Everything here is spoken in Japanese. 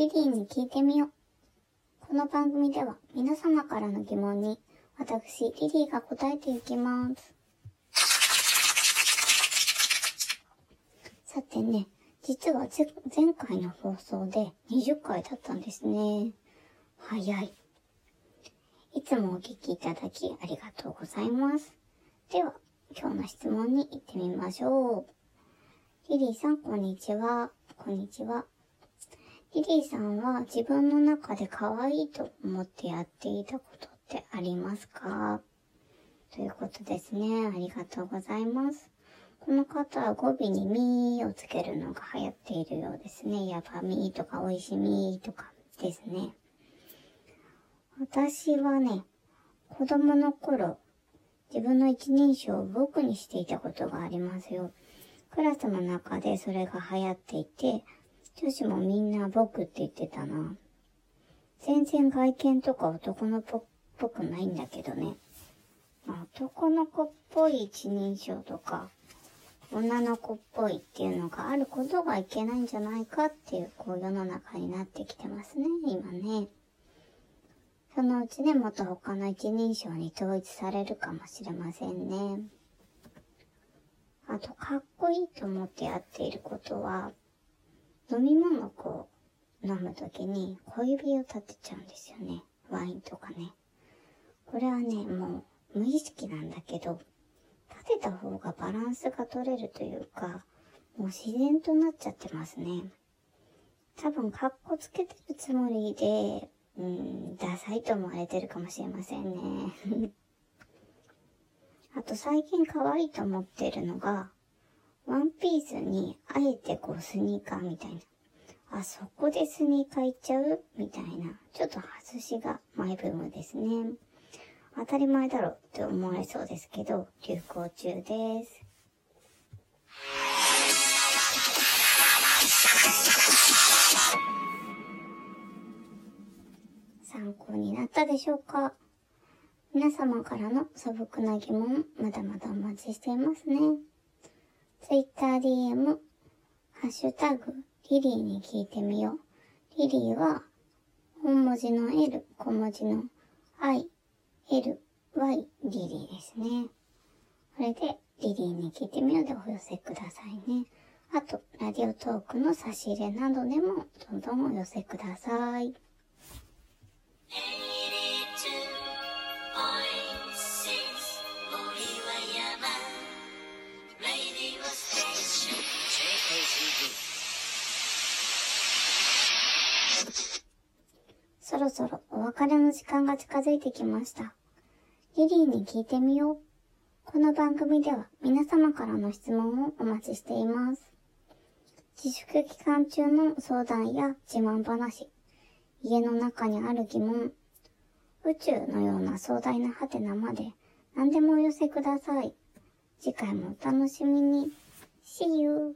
リリーに聞いてみよう。この番組では皆様からの疑問に私、リリーが答えていきます。さてね、実は前回の放送で20回だったんですね。早い。いつもお聞きいただきありがとうございます。では、今日の質問に行ってみましょう。リリーさん、こんにちは。こんにちは。リリーさんは自分の中で可愛いと思ってやっていたことってありますか？ということですね。ありがとうございます。この方は語尾にみーをつけるのが流行っているようですね。やばみーとかおいしみーとかですね。私はね、子供の頃、自分の一人称を僕にしていたことがありますよ。クラスの中でそれが流行っていて、女子もみんな僕って言ってたな。全然外見とか男の子っぽくないんだけどね。男の子っぽい一人称とか、女の子っぽいっていうのがあることがいけないんじゃないかっていう、こう世の中になってきてますね、今ね。そのうちね、また他の一人称に統一されるかもしれませんね。あと、かっこいいと思ってやっていることは、飲み物をこう、飲むときに小指を立てちゃうんですよね。ワインとかね。これはね、もう無意識なんだけど、立てた方がバランスが取れるというか、もう自然となっちゃってますね。多分、カッコつけてるつもりで、うん、ダサいと思われてるかもしれませんね。あと最近可愛いと思ってるのが、ワンピースにあえてこうスニーカーみたいな。あ、そこでスニーカーいっちゃう？みたいな。ちょっと外しがマイブームですね。当たり前だろうって思われそうですけど、流行中です。参考になったでしょうか？皆様からの素朴な疑問、まだまだお待ちしていますね。TwitterDM、ハッシュタグ、リリーに聞いてみよう。リリーは、本文字の L、小文字の I、L、Y、リリーですね。これで、リリーに聞いてみようでお寄せくださいね。あと、ラディオトークの差し入れなどでも、どんどんお寄せください。そろそろお別れの時間が近づいてきました。リリーに聞いてみよう。この番組では皆様からの質問をお待ちしています。自粛期間中の相談や自慢話、家の中にある疑問、宇宙のような壮大なハテナまで何でもお寄せください。次回もお楽しみに。See you!